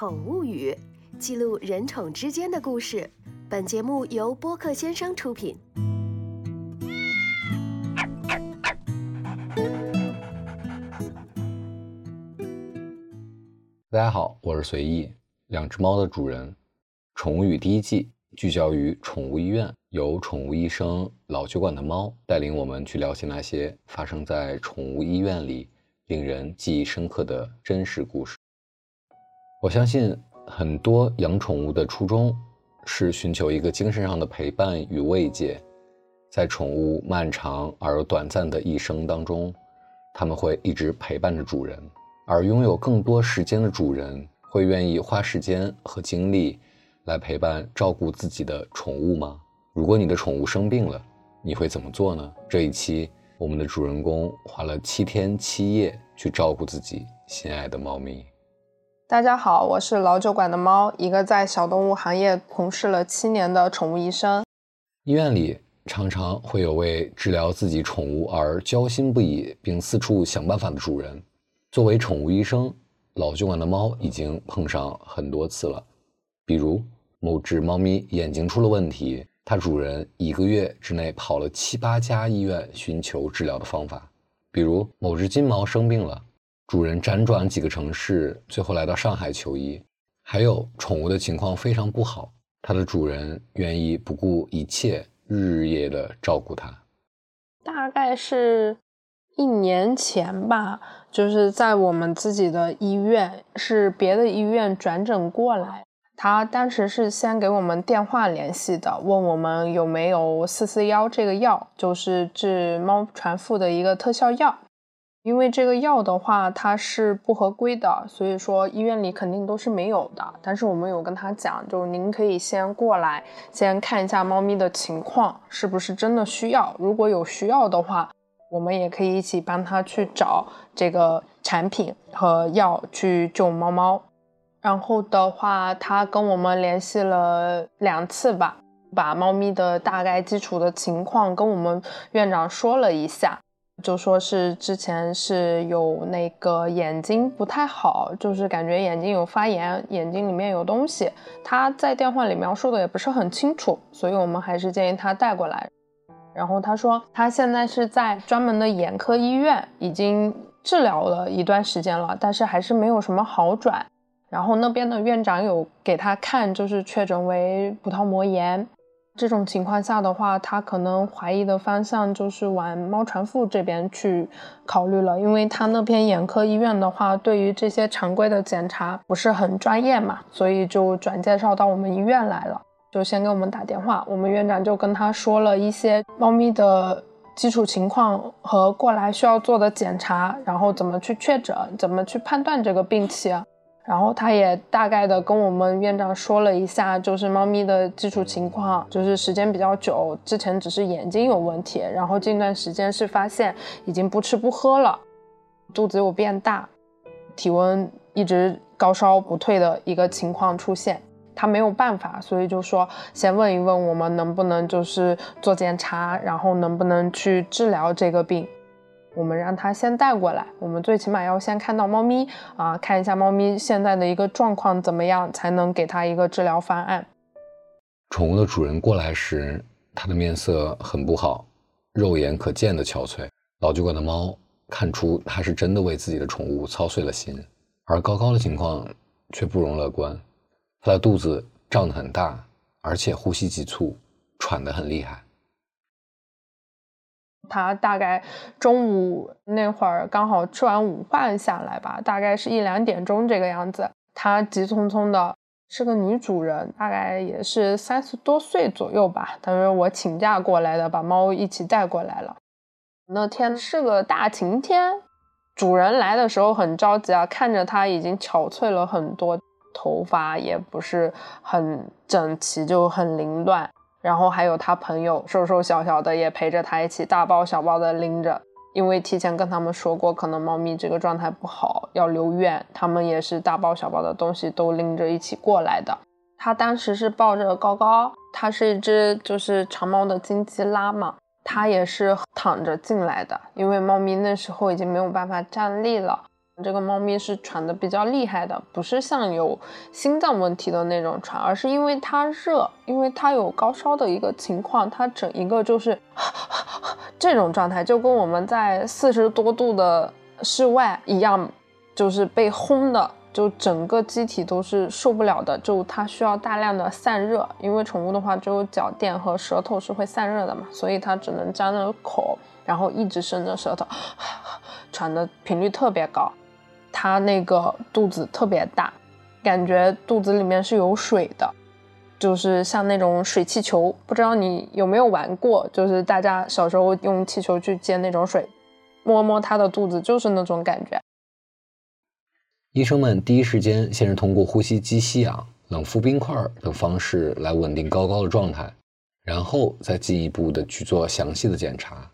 宠物语，记录人宠之间的故事。本节目由播客先生出品。大家好，我是随意，两只猫的主人。宠物语第一季聚焦于宠物医院，由宠物医生老酒馆的猫带领我们去了解那些发生在宠物医院里令人记忆深刻的真实故事。我相信很多养宠物的初衷是寻求一个精神上的陪伴与慰藉，在宠物漫长而又短暂的一生当中，他们会一直陪伴着主人，而拥有更多时间的主人会愿意花时间和精力来陪伴照顾自己的宠物吗？如果你的宠物生病了，你会怎么做呢？这一期我们的主人公花了七天七夜去照顾自己心爱的猫咪。大家好，我是老酒馆的猫，一个在小动物行业从事了七年的宠物医生。医院里常常会有为治疗自己宠物而焦心不已，并四处想办法的主人。作为宠物医生，老酒馆的猫已经碰上很多次了。比如某只猫咪眼睛出了问题，它主人一个月之内跑了七八家医院寻求治疗的方法。比如某只金毛生病了。主人辗转几个城市，最后来到上海求医。还有宠物的情况非常不好，它的主人愿意不顾一切，日日夜的照顾它。大概是一年前吧，就是在我们自己的医院，是别的医院转诊过来。他当时是先给我们电话联系的，问我们有没有四四幺这个药，就是治猫传腹的一个特效药。因为这个药的话，它是不合规的，所以说医院里肯定都是没有的。但是我们有跟他讲，就是您可以先过来，先看一下猫咪的情况是不是真的需要。如果有需要的话，我们也可以一起帮他去找这个产品和药去救猫猫。然后的话，他跟我们联系了两次吧，把猫咪的大概基础的情况跟我们院长说了一下。就说是之前是有那个眼睛不太好，就是感觉眼睛有发炎，眼睛里面有东西。他在电话里描述的也不是很清楚，所以我们还是建议他带过来。然后他说他现在是在专门的眼科医院，已经治疗了一段时间了，但是还是没有什么好转。然后那边的院长有给他看，就是确诊为葡萄膜炎。这种情况下的话，他可能怀疑的方向就是往猫传腹这边去考虑了，因为他那边眼科医院的话，对于这些常规的检查不是很专业嘛，所以就转介绍到我们医院来了，就先给我们打电话，我们院长就跟他说了一些猫咪的基础情况和过来需要做的检查，然后怎么去确诊，怎么去判断这个病情。然后他也大概的跟我们院长说了一下，就是猫咪的基础情况，就是时间比较久，之前只是眼睛有问题，然后近段时间是发现已经不吃不喝了，肚子有变大，体温一直高烧不退的一个情况出现，他没有办法，所以就说先问一问我们能不能就是做检查，然后能不能去治疗这个病。我们让他先带过来，我们最起码要先看到猫咪啊，看一下猫咪现在的一个状况怎么样，才能给他一个治疗方案。宠物的主人过来时，它的面色很不好，肉眼可见的憔悴。老酒馆的猫看出它是真的为自己的宠物操碎了心，而高高的情况却不容乐观。它的肚子胀得很大，而且呼吸急促，喘得很厉害。他大概中午那会儿刚好吃完午饭下来吧，大概是一两点钟这个样子。他急匆匆的，是个女主人，大概也是三十多岁左右吧。他说我请假过来的，把猫一起带过来了。那天是个大晴天，主人来的时候很着急啊，看着他已经憔悴了很多，头发也不是很整齐，就很凌乱。然后还有他朋友瘦瘦小小的也陪着他一起大包小包的拎着，因为提前跟他们说过，可能猫咪这个状态不好要留院，他们也是大包小包的东西都拎着一起过来的。他当时是抱着高高，它是一只就是长毛的金吉拉嘛，它也是躺着进来的，因为猫咪那时候已经没有办法站立了，这个猫咪是喘的比较厉害的，不是像有心脏问题的那种喘，而是因为它热，因为它有高烧的一个情况，它整一个就是 这种状态，就跟我们在四十多度的室外一样，就是被烘的，就整个机体都是受不了的，就它需要大量的散热，因为宠物的话只有脚垫和舌头是会散热的嘛，所以它只能张着口，然后一直伸着舌头，喘的频率特别高。它那个肚子特别大，感觉肚子里面是有水的，就是像那种水气球。不知道你有没有玩过？就是大家小时候用气球去接那种水，摸摸它的肚子，就是那种感觉。医生们第一时间先是通过呼吸机吸氧、冷敷冰块等方式来稳定高高的状态，然后再进一步的去做详细的检查。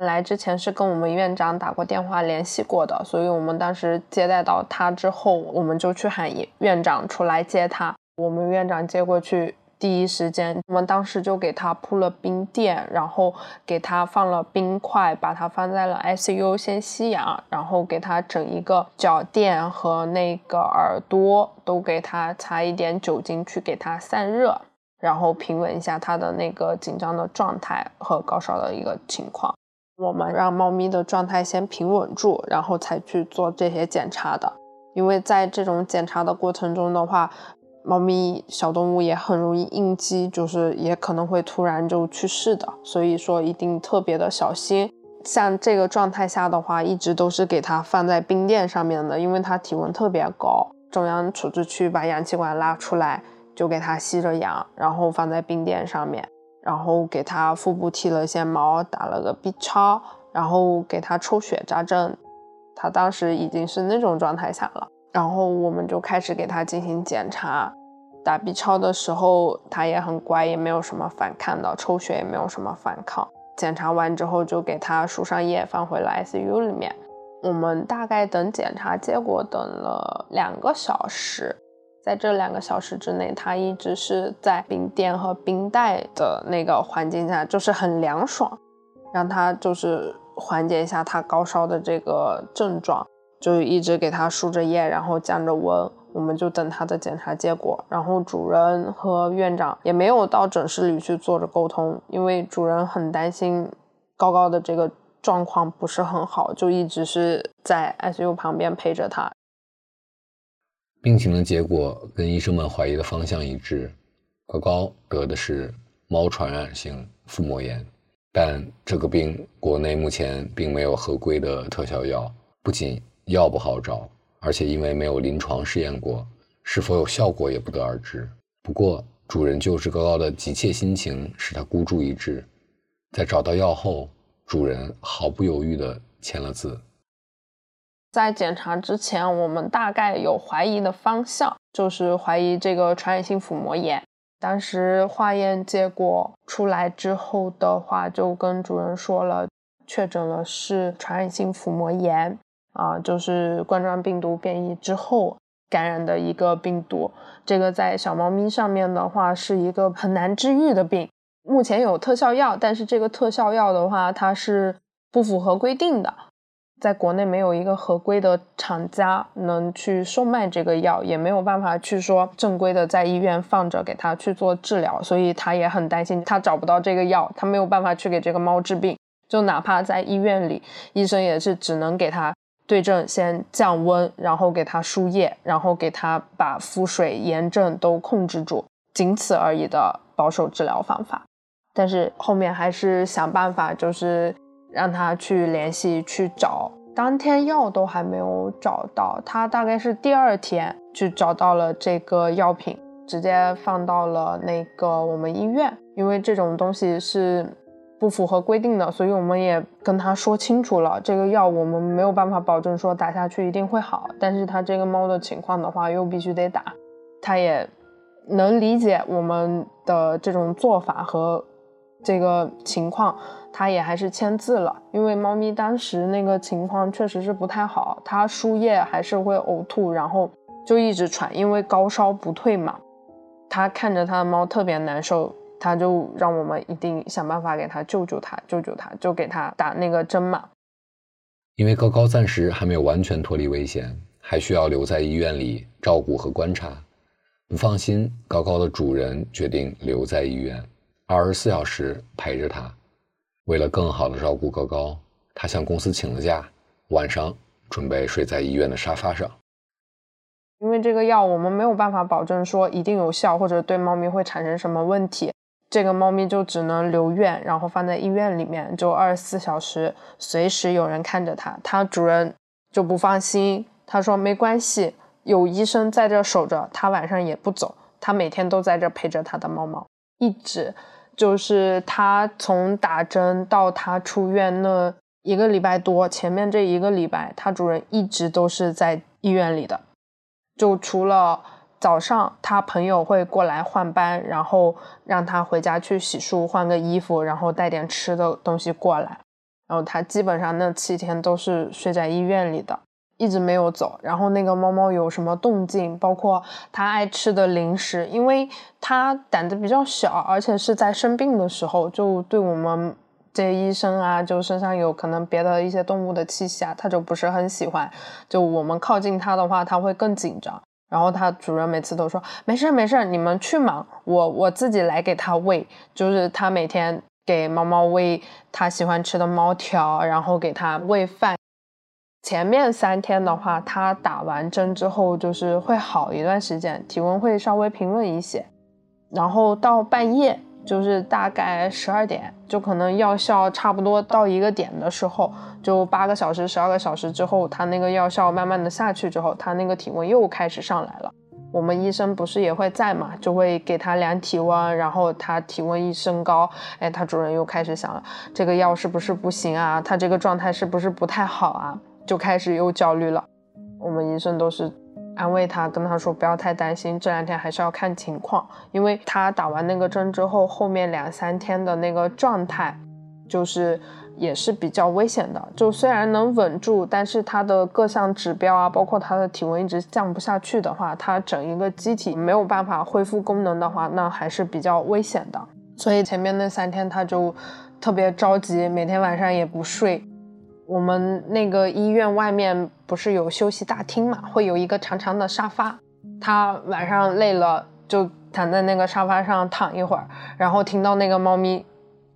来之前是跟我们院长打过电话联系过的，所以我们当时接待到他之后，我们就去喊院长出来接他。我们院长接过去，第一时间我们当时就给他铺了冰垫，然后给他放了冰块，把他放在了 ICU 先吸氧，然后给他整一个脚垫和那个耳朵都给他擦一点酒精去给他散热，然后平稳一下他的那个紧张的状态和高烧的一个情况。我们让猫咪的状态先平稳住，然后才去做这些检查的。因为在这种检查的过程中的话，猫咪小动物也很容易应激，就是也可能会突然就去世的。所以说一定特别的小心。像这个状态下的话，一直都是给它放在冰垫上面的，因为它体温特别高。中央处置区把氧气管拉出来，就给它吸着氧，然后放在冰垫上面。然后给他腹部剃了些毛，打了个 B 超，然后给他抽血扎针。他当时已经是那种状态下了，然后我们就开始给他进行检查。打 B 超的时候，他也很乖，也没有什么反抗的；抽血也没有什么反抗。检查完之后，就给他输上液，放回了 ICU 里面。我们大概等检查结果等了两个小时。在这两个小时之内，他一直是在冰垫和冰袋的那个环境下，就是很凉爽，让他就是缓解一下他高烧的这个症状，就一直给他输着液，然后降着温，我们就等他的检查结果。然后主人和院长也没有到诊室里去做着沟通，因为主人很担心高高的这个状况不是很好，就一直是在 ICU 旁边陪着他。病情的结果跟医生们怀疑的方向一致，高高得的是猫传染性腹膜炎，但这个病国内目前并没有合规的特效药，不仅药不好找，而且因为没有临床试验过，是否有效果也不得而知。不过主人救治高高的急切心情使他孤注一掷，在找到药后，主人毫不犹豫地签了字。在检查之前，我们大概有怀疑的方向，就是怀疑这个传染性腹膜炎。当时化验结果出来之后的话，就跟主人说了，确诊了是传染性腹膜炎啊，就是冠状病毒变异之后感染的一个病毒。这个在小猫咪上面的话，是一个很难治愈的病。目前有特效药，但是这个特效药的话，它是不符合规定的。在国内没有一个合规的厂家能去售卖这个药，也没有办法去说正规的在医院放着给他去做治疗，所以他也很担心，他找不到这个药，他没有办法去给这个猫治病。就哪怕在医院里，医生也是只能给他对症先降温，然后给他输液，然后给他把腹水、炎症都控制住，仅此而已的保守治疗方法。但是后面还是想办法，就是。让他去联系去找，当天药都还没有找到，他大概是第二天去找到了这个药品，直接放到了那个我们医院，因为这种东西是不符合规定的，所以我们也跟他说清楚了，这个药我们没有办法保证说打下去一定会好，但是他这个猫的情况的话又必须得打，他也能理解我们的这种做法和这个情况。他也还是签字了，因为猫咪当时那个情况确实是不太好，它输液还是会呕吐，然后就一直喘，因为高烧不退嘛。他看着他的猫特别难受，他就让我们一定想办法给他救救他，救救他，就给他打那个针嘛。因为高高暂时还没有完全脱离危险，还需要留在医院里照顾和观察。不放心，高高的主人决定留在医院，二十四小时陪着他。为了更好的照顾高高，他向公司请了假，晚上准备睡在医院的沙发上。因为这个药我们没有办法保证说一定有效，或者对猫咪会产生什么问题，这个猫咪就只能留院，然后放在医院里面，就二十四小时随时有人看着它。它主人就不放心，他说没关系，有医生在这守着，它晚上也不走，它每天都在这陪着它的猫猫，一直就是它从打针到它出院那一个礼拜多，前面这一个礼拜，它主人一直都是在医院里的。就除了早上，他朋友会过来换班，然后让他回家去洗漱、换个衣服，然后带点吃的东西过来。然后他基本上那七天都是睡在医院里的，一直没有走。然后那个猫猫有什么动静，包括它爱吃的零食，因为它胆子比较小，而且是在生病的时候，就对我们这些医生啊，就身上有可能别的一些动物的气息啊，它就不是很喜欢。就我们靠近它的话，它会更紧张。然后它主人每次都说没事没事，你们去忙，我我自己来给它喂。就是它每天给猫猫喂它喜欢吃的猫条，然后给它喂饭。前面三天的话，它打完针之后就是会好一段时间，体温会稍微平稳一些。然后到半夜。就是大概十二点，就可能药效差不多到一个点的时候，就八个小时、十二个小时之后，它那个药效慢慢的下去之后，它那个体温又开始上来了。我们医生不是也会在嘛，就会给它量体温，然后它体温一升高，哎，它主人又开始想了，这个药是不是不行啊？它这个状态是不是不太好啊？就开始又焦虑了。我们医生都是。安慰他，跟他说不要太担心，这两天还是要看情况，因为他打完那个针之后，后面两三天的那个状态，就是也是比较危险的。就虽然能稳住，但是他的各项指标啊，包括他的体温一直降不下去的话，他整一个机体没有办法恢复功能的话，那还是比较危险的。所以前面那三天他就特别着急，每天晚上也不睡。我们那个医院外面不是有休息大厅嘛，会有一个长长的沙发。他晚上累了就躺在那个沙发上躺一会儿，然后听到那个猫咪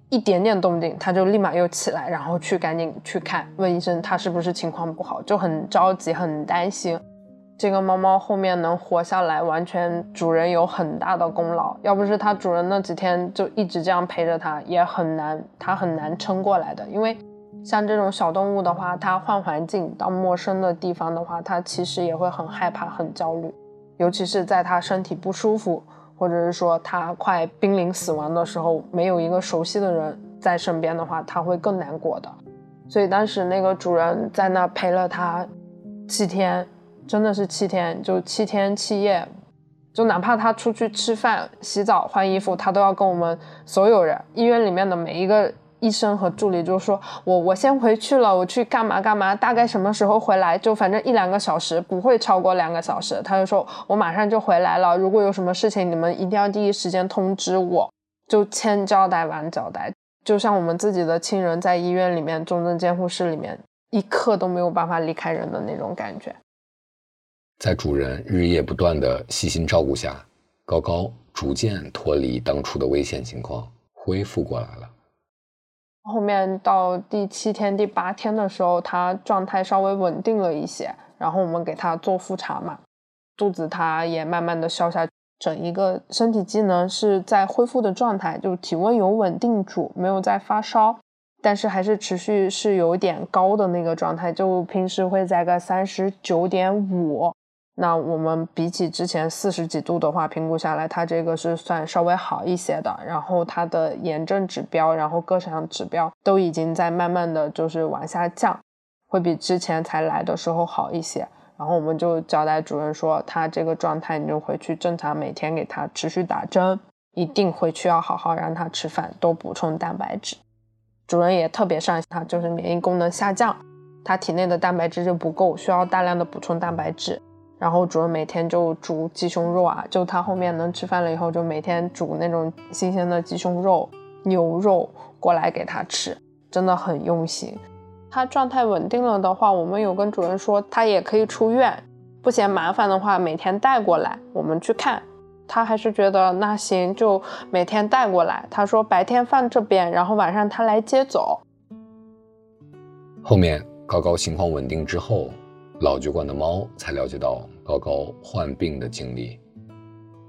一点点动静，他就立马又起来，然后去赶紧去看，问医生他是不是情况不好，就很着急很担心。这个猫猫后面能活下来，完全主人有很大的功劳。要不是它主人那几天就一直这样陪着它，也很难，它很难撑过来的，因为。像这种小动物的话，它换环境到陌生的地方的话，它其实也会很害怕、很焦虑，尤其是在它身体不舒服，或者是说它快濒临死亡的时候，没有一个熟悉的人在身边的话，它会更难过的。所以当时那个主人在那陪了它七天，真的是七天，就七天七夜，就哪怕它出去吃饭、洗澡、换衣服，它都要跟我们所有人、医院里面的每一个。医生和助理就说：“我我先回去了，我去干嘛干嘛，大概什么时候回来？就反正一两个小时，不会超过两个小时。”他就说：“我马上就回来了，如果有什么事情，你们一定要第一时间通知我。”就千交代万交代，就像我们自己的亲人在医院里面重症监护室里面，一刻都没有办法离开人的那种感觉。在主人日夜不断的细心照顾下，高高逐渐脱离当初的危险情况，恢复过来了。后面到第七天、第八天的时候，他状态稍微稳定了一些，然后我们给他做复查嘛，肚子他也慢慢的消下，整一个身体机能是在恢复的状态，就体温有稳定住，没有在发烧，但是还是持续是有点高的那个状态，就平时会在个三十九点五。那我们比起之前四十几度的话，评估下来，它这个是算稍微好一些的。然后它的炎症指标，然后各项指标都已经在慢慢的就是往下降，会比之前才来的时候好一些。然后我们就交代主任说，他这个状态你就回去正常每天给他持续打针，一定回去要好好让他吃饭，多补充蛋白质。主任也特别上心，他就是免疫功能下降，他体内的蛋白质就不够，需要大量的补充蛋白质。然后主人每天就煮鸡胸肉啊，就他后面能吃饭了以后，就每天煮那种新鲜的鸡胸肉、牛肉过来给他吃，真的很用心。它状态稳定了的话，我们有跟主人说，它也可以出院，不嫌麻烦的话，每天带过来，我们去看。他还是觉得那行，就每天带过来。他说白天放这边，然后晚上他来接走。后面高高情况稳定之后，老酒馆的猫才了解到高高患病的经历。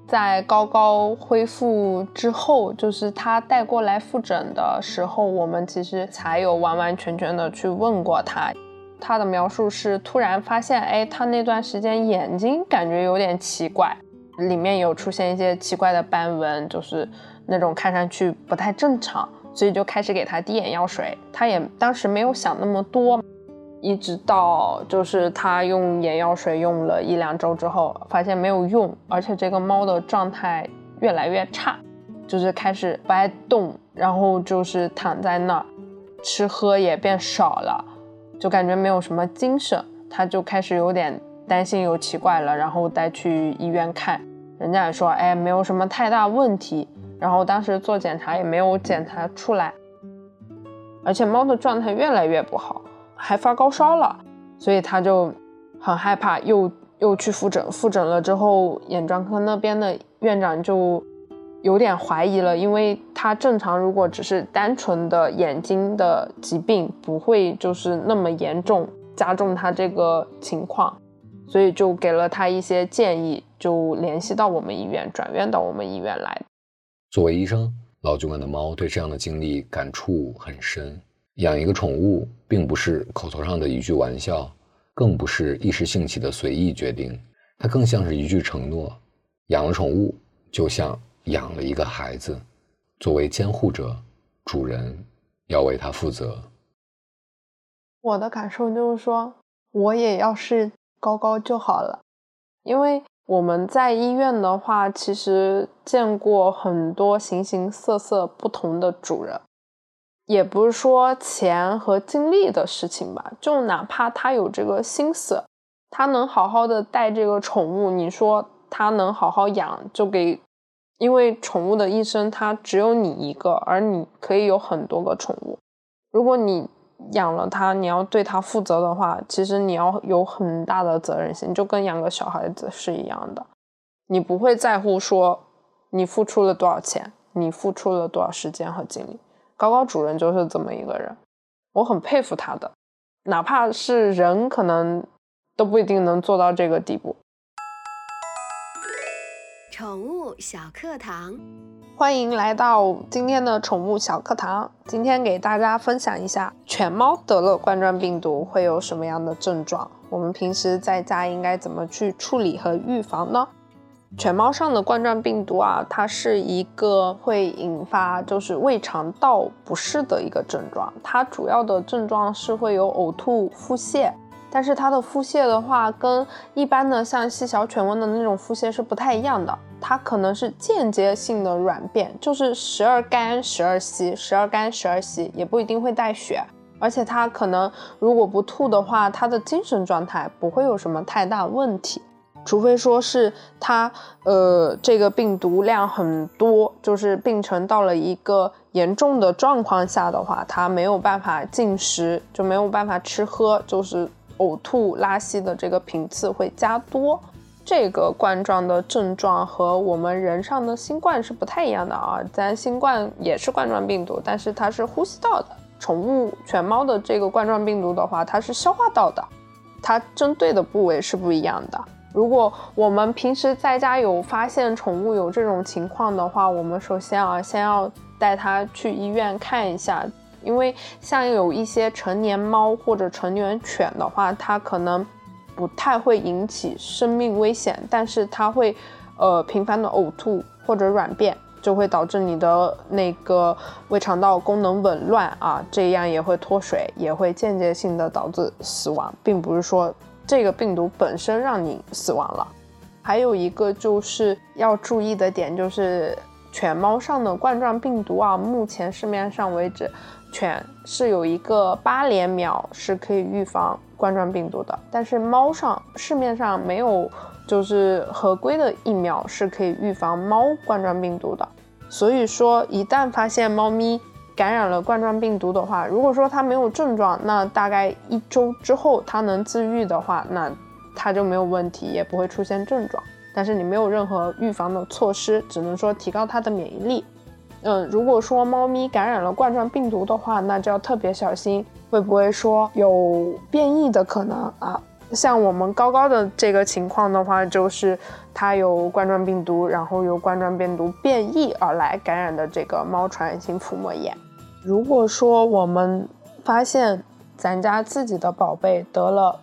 在高高恢复之后，就是他带过来复诊的时候，我们其实才有完完全全的去问过他。他的描述是突然发现，哎，他那段时间眼睛感觉有点奇怪，里面有出现一些奇怪的斑纹，就是那种看上去不太正常，所以就开始给他滴眼药水。他也当时没有想那么多。一直到就是他用眼药水用了一两周之后，发现没有用，而且这个猫的状态越来越差，就是开始不爱动，然后就是躺在那儿，吃喝也变少了，就感觉没有什么精神。他就开始有点担心，有奇怪了，然后带去医院看，人家也说，哎，没有什么太大问题。然后当时做检查也没有检查出来，而且猫的状态越来越不好。还发高烧了，所以他就很害怕，又又去复诊。复诊了之后，眼专科那边的院长就有点怀疑了，因为他正常如果只是单纯的眼睛的疾病，不会就是那么严重，加重他这个情况，所以就给了他一些建议，就联系到我们医院，转院到我们医院来。作为医生，老酒馆的猫对这样的经历感触很深。养一个宠物，并不是口头上的一句玩笑，更不是一时兴起的随意决定，它更像是一句承诺。养了宠物，就像养了一个孩子，作为监护者，主人要为它负责。我的感受就是说，我也要是高高就好了，因为我们在医院的话，其实见过很多形形色色不同的主人。也不是说钱和精力的事情吧，就哪怕他有这个心思，他能好好的带这个宠物，你说他能好好养，就给，因为宠物的一生它只有你一个，而你可以有很多个宠物，如果你养了它，你要对它负责的话，其实你要有很大的责任心，就跟养个小孩子是一样的，你不会在乎说你付出了多少钱，你付出了多少时间和精力。高高主人就是这么一个人，我很佩服他的，哪怕是人，可能都不一定能做到这个地步。宠物小课堂，欢迎来到今天的宠物小课堂。今天给大家分享一下，犬猫得了冠状病毒会有什么样的症状？我们平时在家应该怎么去处理和预防呢？犬猫上的冠状病毒啊，它是一个会引发就是胃肠道不适的一个症状。它主要的症状是会有呕吐、腹泻，但是它的腹泻的话，跟一般的像细小犬瘟的那种腹泻是不太一样的。它可能是间接性的软便，就是时而干时而稀，时而干时而稀，也不一定会带血。而且它可能如果不吐的话，它的精神状态不会有什么太大问题。除非说是它，呃，这个病毒量很多，就是病程到了一个严重的状况下的话，它没有办法进食，就没有办法吃喝，就是呕吐、拉稀的这个频次会加多。这个冠状的症状和我们人上的新冠是不太一样的啊，咱新冠也是冠状病毒，但是它是呼吸道的。宠物犬猫的这个冠状病毒的话，它是消化道的，它针对的部位是不一样的。如果我们平时在家有发现宠物有这种情况的话，我们首先啊，先要带它去医院看一下，因为像有一些成年猫或者成年犬的话，它可能不太会引起生命危险，但是它会呃频繁的呕吐或者软便，就会导致你的那个胃肠道功能紊乱啊，这样也会脱水，也会间接性的导致死亡，并不是说。这个病毒本身让你死亡了，还有一个就是要注意的点，就是犬猫上的冠状病毒啊，目前市面上为止，犬是有一个八联苗是可以预防冠状病毒的，但是猫上市面上没有就是合规的疫苗是可以预防猫冠状病毒的，所以说一旦发现猫咪感染了冠状病毒的话，如果说它没有症状，那大概一周之后它能自愈的话，那它就没有问题，也不会出现症状。但是你没有任何预防的措施，只能说提高它的免疫力。嗯，如果说猫咪感染了冠状病毒的话，那就要特别小心，会不会说有变异的可能啊？像我们高高的这个情况的话，就是它有冠状病毒，然后由冠状病毒变异而来感染的这个猫传染性腹膜炎。如果说我们发现咱家自己的宝贝得了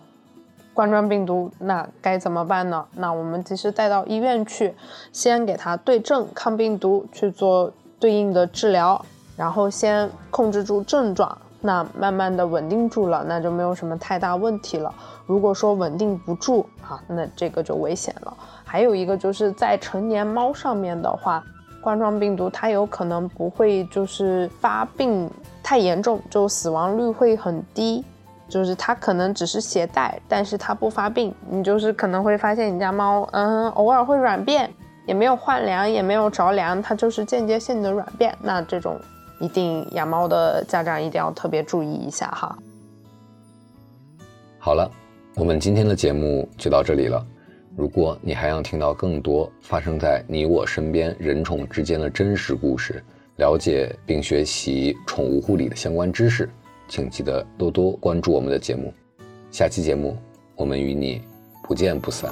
冠状病毒，那该怎么办呢？那我们及时带到医院去，先给它对症抗病毒去做。对应的治疗，然后先控制住症状，那慢慢的稳定住了，那就没有什么太大问题了。如果说稳定不住啊，那这个就危险了。还有一个就是在成年猫上面的话，冠状病毒它有可能不会就是发病太严重，就死亡率会很低，就是它可能只是携带，但是它不发病。你就是可能会发现你家猫，嗯，偶尔会软便。也没有换粮，也没有着凉，它就是间接性的软便。那这种一定养猫的家长一定要特别注意一下哈。好了，我们今天的节目就到这里了。如果你还想听到更多发生在你我身边人宠之间的真实故事，了解并学习宠物护理的相关知识，请记得多多关注我们的节目。下期节目，我们与你不见不散。